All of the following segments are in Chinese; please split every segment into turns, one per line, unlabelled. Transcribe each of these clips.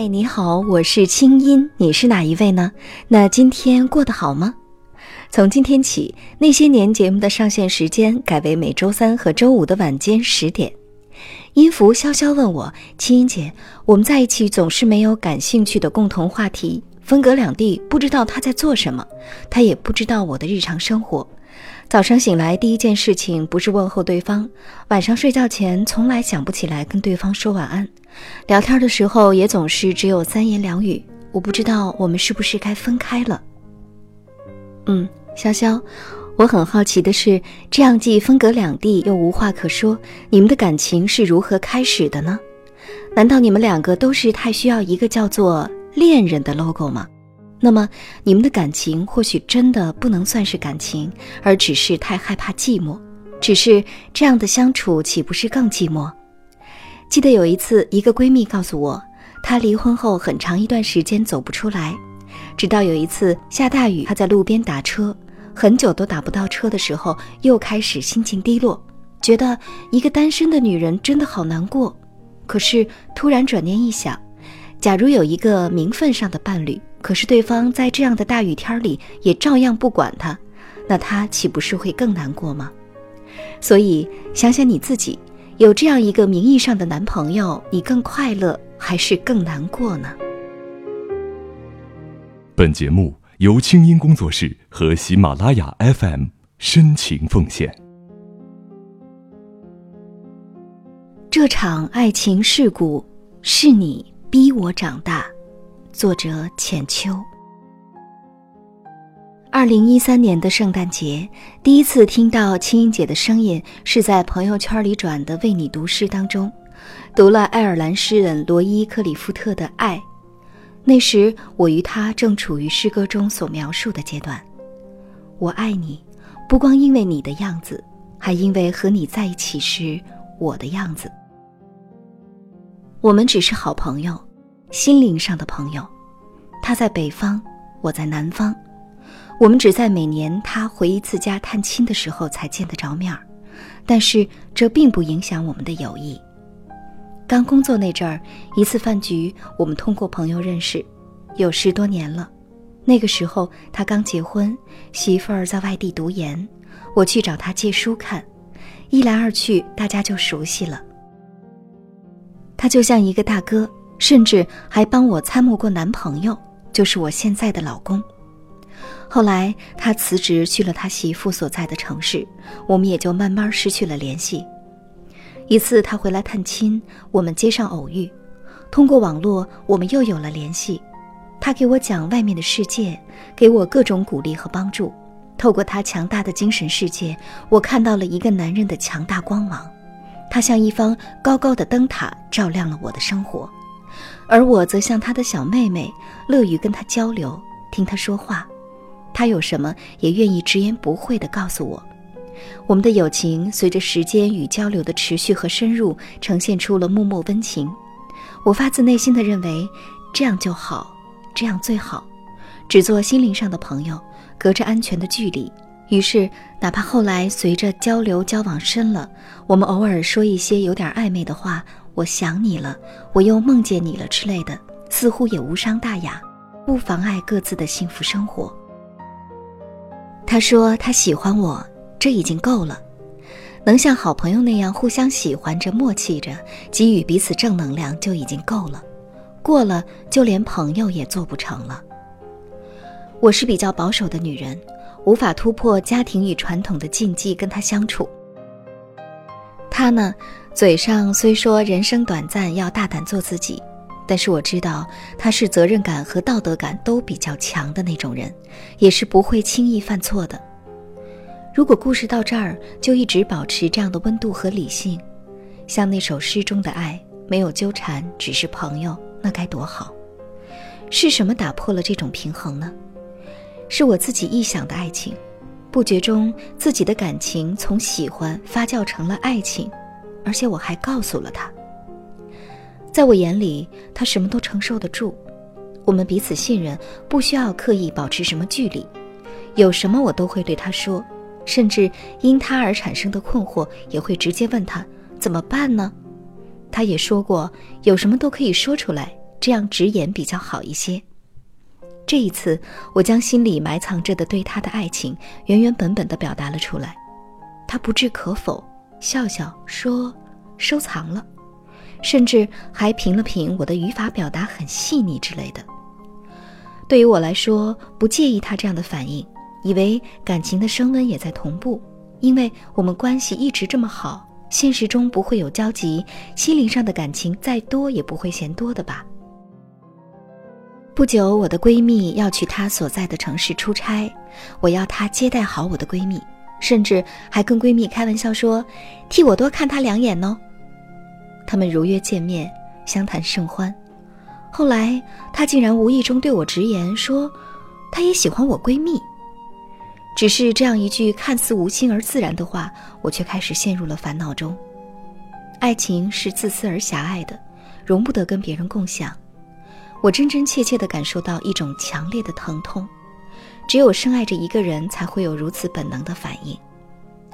嗨，你好，我是清音，你是哪一位呢？那今天过得好吗？从今天起，那些年节目的上线时间改为每周三和周五的晚间十点。音符潇潇问我：“清音姐，我们在一起总是没有感兴趣的共同话题，分隔两地，不知道他在做什么，他也不知道我的日常生活。早上醒来第一件事情不是问候对方，晚上睡觉前从来想不起来跟对方说晚安。”聊天的时候也总是只有三言两语，我不知道我们是不是该分开了。嗯，潇潇，我很好奇的是，这样既分隔两地又无话可说，你们的感情是如何开始的呢？难道你们两个都是太需要一个叫做恋人的 logo 吗？那么你们的感情或许真的不能算是感情，而只是太害怕寂寞。只是这样的相处岂不是更寂寞？记得有一次，一个闺蜜告诉我，她离婚后很长一段时间走不出来，直到有一次下大雨，她在路边打车，很久都打不到车的时候，又开始心情低落，觉得一个单身的女人真的好难过。可是突然转念一想，假如有一个名分上的伴侣，可是对方在这样的大雨天里也照样不管他，那他岂不是会更难过吗？所以想想你自己。有这样一个名义上的男朋友，你更快乐还是更难过呢？
本节目由清音工作室和喜马拉雅 FM 深情奉献。
这场爱情事故是你逼我长大，作者浅秋。二零一三年的圣诞节，第一次听到青音姐的声音，是在朋友圈里转的“为你读诗”当中，读了爱尔兰诗人罗伊·克里夫特的《爱》。那时我与他正处于诗歌中所描述的阶段。我爱你，不光因为你的样子，还因为和你在一起时我的样子。我们只是好朋友，心灵上的朋友。他在北方，我在南方。我们只在每年他回一次家探亲的时候才见得着面儿，但是这并不影响我们的友谊。刚工作那阵儿，一次饭局，我们通过朋友认识，有十多年了。那个时候他刚结婚，媳妇儿在外地读研，我去找他借书看，一来二去，大家就熟悉了。他就像一个大哥，甚至还帮我参谋过男朋友，就是我现在的老公。后来他辞职去了他媳妇所在的城市，我们也就慢慢失去了联系。一次他回来探亲，我们街上偶遇，通过网络我们又有了联系。他给我讲外面的世界，给我各种鼓励和帮助。透过他强大的精神世界，我看到了一个男人的强大光芒。他像一方高高的灯塔，照亮了我的生活，而我则像他的小妹妹，乐于跟他交流，听他说话。他有什么也愿意直言不讳地告诉我，我们的友情随着时间与交流的持续和深入，呈现出了默默温情。我发自内心的认为，这样就好，这样最好，只做心灵上的朋友，隔着安全的距离。于是，哪怕后来随着交流交往深了，我们偶尔说一些有点暧昧的话，“我想你了，我又梦见你了”之类的，似乎也无伤大雅，不妨碍各自的幸福生活。他说他喜欢我，这已经够了，能像好朋友那样互相喜欢着、默契着，给予彼此正能量就已经够了。过了，就连朋友也做不成了。我是比较保守的女人，无法突破家庭与传统的禁忌跟他相处。他呢，嘴上虽说人生短暂，要大胆做自己。但是我知道他是责任感和道德感都比较强的那种人，也是不会轻易犯错的。如果故事到这儿就一直保持这样的温度和理性，像那首诗中的爱，没有纠缠，只是朋友，那该多好！是什么打破了这种平衡呢？是我自己臆想的爱情，不觉中自己的感情从喜欢发酵成了爱情，而且我还告诉了他。在我眼里，他什么都承受得住，我们彼此信任，不需要刻意保持什么距离，有什么我都会对他说，甚至因他而产生的困惑，也会直接问他怎么办呢？他也说过，有什么都可以说出来，这样直言比较好一些。这一次，我将心里埋藏着的对他的爱情原原本本的表达了出来。他不置可否，笑笑说：“收藏了。”甚至还评了评我的语法表达很细腻之类的。对于我来说，不介意他这样的反应，以为感情的升温也在同步，因为我们关系一直这么好，现实中不会有交集，心灵上的感情再多也不会嫌多的吧。不久，我的闺蜜要去她所在的城市出差，我要她接待好我的闺蜜，甚至还跟闺蜜开玩笑说：“替我多看她两眼哦。”他们如约见面，相谈甚欢。后来，她竟然无意中对我直言说：“她也喜欢我闺蜜。”只是这样一句看似无心而自然的话，我却开始陷入了烦恼中。爱情是自私而狭隘的，容不得跟别人共享。我真真切切地感受到一种强烈的疼痛，只有深爱着一个人才会有如此本能的反应，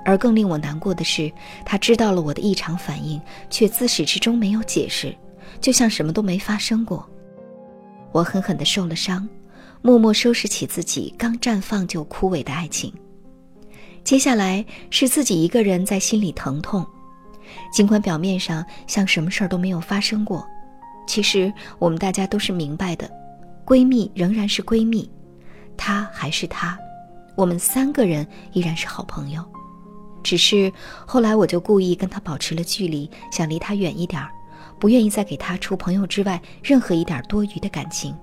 而更令我难过的是，他知道了我的异常反应，却自始至终没有解释，就像什么都没发生过。我狠狠地受了伤，默默收拾起自己刚绽放就枯萎的爱情。接下来是自己一个人在心里疼痛，尽管表面上像什么事儿都没有发生过。其实我们大家都是明白的，闺蜜仍然是闺蜜，他还是他，我们三个人依然是好朋友。只是后来我就故意跟他保持了距离，想离他远一点儿，不愿意再给他除朋友之外任何一点多余的感情。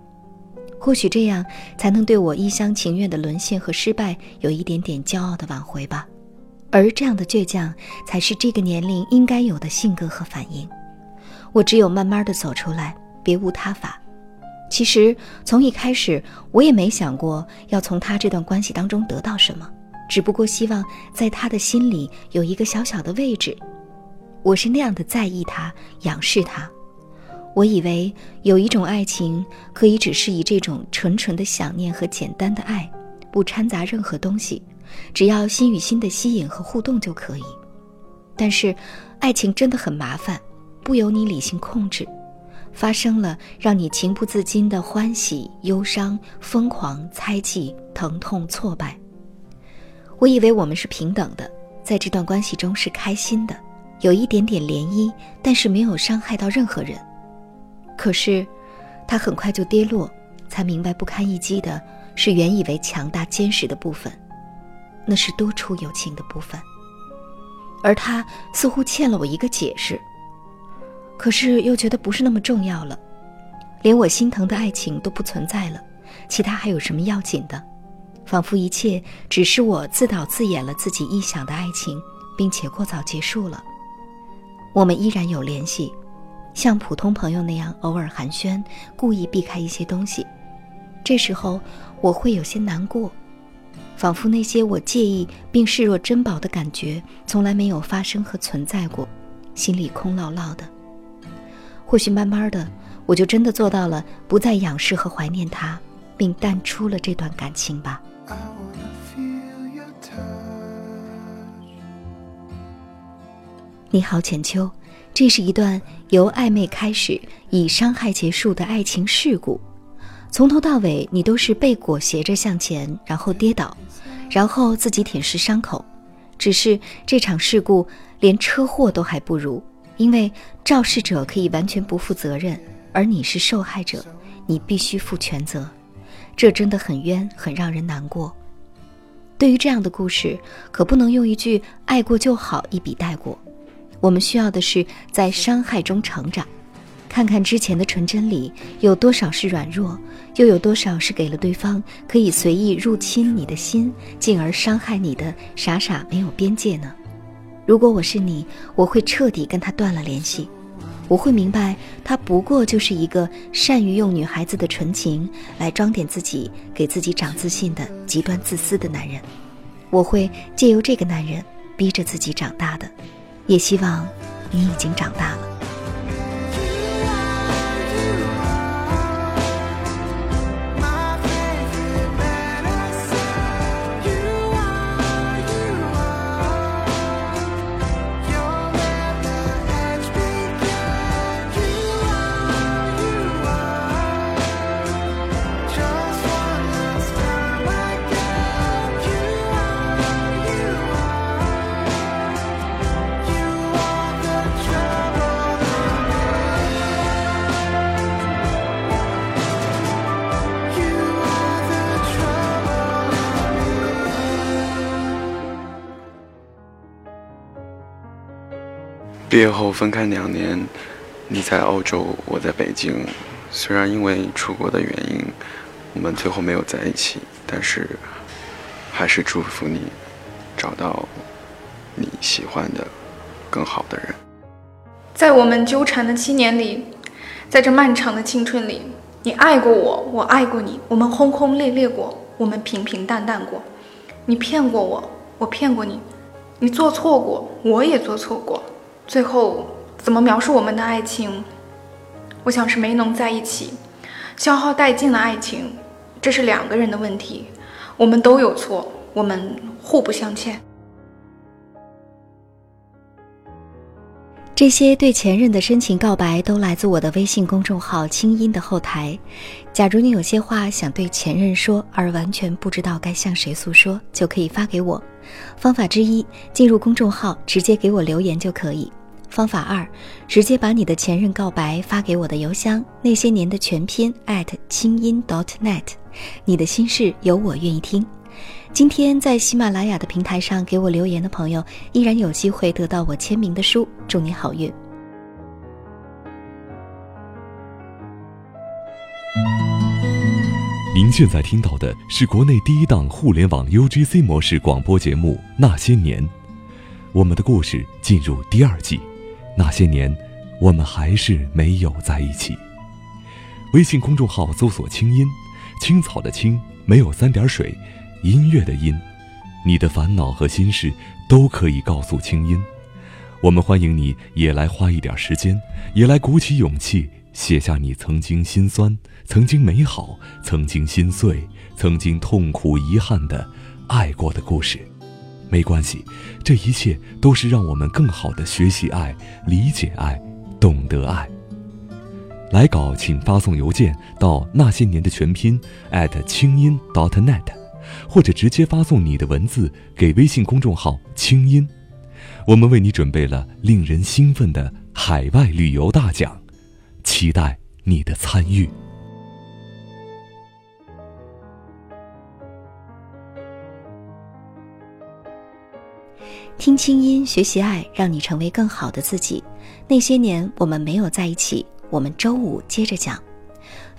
或许这样才能对我一厢情愿的沦陷和失败有一点点骄傲的挽回吧。而这样的倔强，才是这个年龄应该有的性格和反应。我只有慢慢的走出来，别无他法。其实从一开始，我也没想过要从他这段关系当中得到什么，只不过希望在他的心里有一个小小的位置。我是那样的在意他，仰视他。我以为有一种爱情可以只是以这种纯纯的想念和简单的爱，不掺杂任何东西，只要心与心的吸引和互动就可以。但是，爱情真的很麻烦。不由你理性控制，发生了让你情不自禁的欢喜、忧伤、疯狂、猜忌、疼痛、挫败。我以为我们是平等的，在这段关系中是开心的，有一点点涟漪，但是没有伤害到任何人。可是，他很快就跌落，才明白不堪一击的是原以为强大坚实的部分，那是多出友情的部分。而他似乎欠了我一个解释。可是又觉得不是那么重要了，连我心疼的爱情都不存在了，其他还有什么要紧的？仿佛一切只是我自导自演了自己臆想的爱情，并且过早结束了。我们依然有联系，像普通朋友那样偶尔寒暄，故意避开一些东西。这时候我会有些难过，仿佛那些我介意并视若珍宝的感觉从来没有发生和存在过，心里空落落的。或许慢慢的，我就真的做到了不再仰视和怀念他，并淡出了这段感情吧。你好，浅秋，这是一段由暧昧开始，以伤害结束的爱情事故。从头到尾，你都是被裹挟着向前，然后跌倒，然后自己舔舐伤口。只是这场事故连车祸都还不如。因为肇事者可以完全不负责任，而你是受害者，你必须负全责，这真的很冤，很让人难过。对于这样的故事，可不能用一句“爱过就好”一笔带过。我们需要的是在伤害中成长，看看之前的纯真里有多少是软弱，又有多少是给了对方可以随意入侵你的心，进而伤害你的傻傻没有边界呢？如果我是你，我会彻底跟他断了联系。我会明白，他不过就是一个善于用女孩子的纯情来装点自己、给自己长自信的极端自私的男人。我会借由这个男人逼着自己长大的，也希望你已经长大了。
业后分开两年，你在澳洲，我在北京。虽然因为出国的原因，我们最后没有在一起，但是还是祝福你找到你喜欢的更好的人。
在我们纠缠的七年里，在这漫长的青春里，你爱过我，我爱过你，我们轰轰烈烈过，我们平平淡淡过。你骗过我，我骗过你，你做错过，我也做错过。最后怎么描述我们的爱情？我想是没能在一起，消耗殆尽了爱情，这是两个人的问题，我们都有错，我们互不相欠。
这些对前任的深情告白都来自我的微信公众号“清音”的后台。假如你有些话想对前任说，而完全不知道该向谁诉说，就可以发给我。方法之一，进入公众号直接给我留言就可以。方法二，直接把你的前任告白发给我的邮箱那些年的全拼清音 .dot.net，你的心事有我愿意听。今天在喜马拉雅的平台上给我留言的朋友，依然有机会得到我签名的书，祝你好运。
您现在听到的是国内第一档互联网 UGC 模式广播节目《那些年》，我们的故事进入第二季。那些年，我们还是没有在一起。微信公众号搜索“清音”，青草的青，没有三点水，音乐的音。你的烦恼和心事都可以告诉清音。我们欢迎你也来花一点时间，也来鼓起勇气写下你曾经心酸、曾经美好、曾经心碎、曾经痛苦遗憾的爱过的故事。没关系，这一切都是让我们更好的学习爱、理解爱、懂得爱。来稿请发送邮件到那些年的全拼清音 .dot.net，或者直接发送你的文字给微信公众号“清音”，我们为你准备了令人兴奋的海外旅游大奖，期待你的参与。
听清音，学习爱，让你成为更好的自己。那些年我们没有在一起，我们周五接着讲。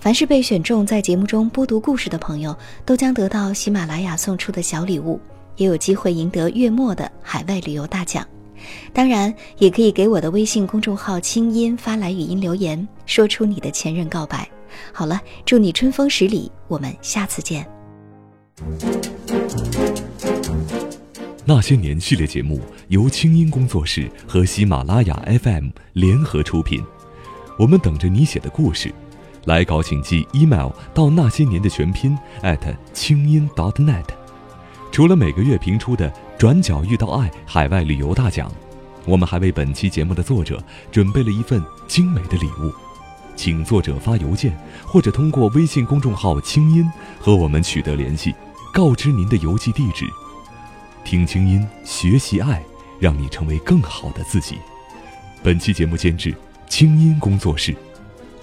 凡是被选中在节目中播读故事的朋友，都将得到喜马拉雅送出的小礼物，也有机会赢得月末的海外旅游大奖。当然，也可以给我的微信公众号“清音”发来语音留言，说出你的前任告白。好了，祝你春风十里，我们下次见。
那些年系列节目由清音工作室和喜马拉雅 FM 联合出品，我们等着你写的故事。来稿请寄 email 到那些年的全拼清音 .dot.net。除了每个月评出的“转角遇到爱”海外旅游大奖，我们还为本期节目的作者准备了一份精美的礼物，请作者发邮件或者通过微信公众号“清音”和我们取得联系，告知您的邮寄地址。听清音，学习爱，让你成为更好的自己。本期节目监制清音工作室，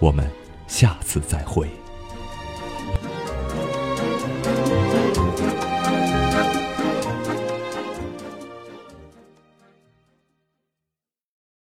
我们下次再会。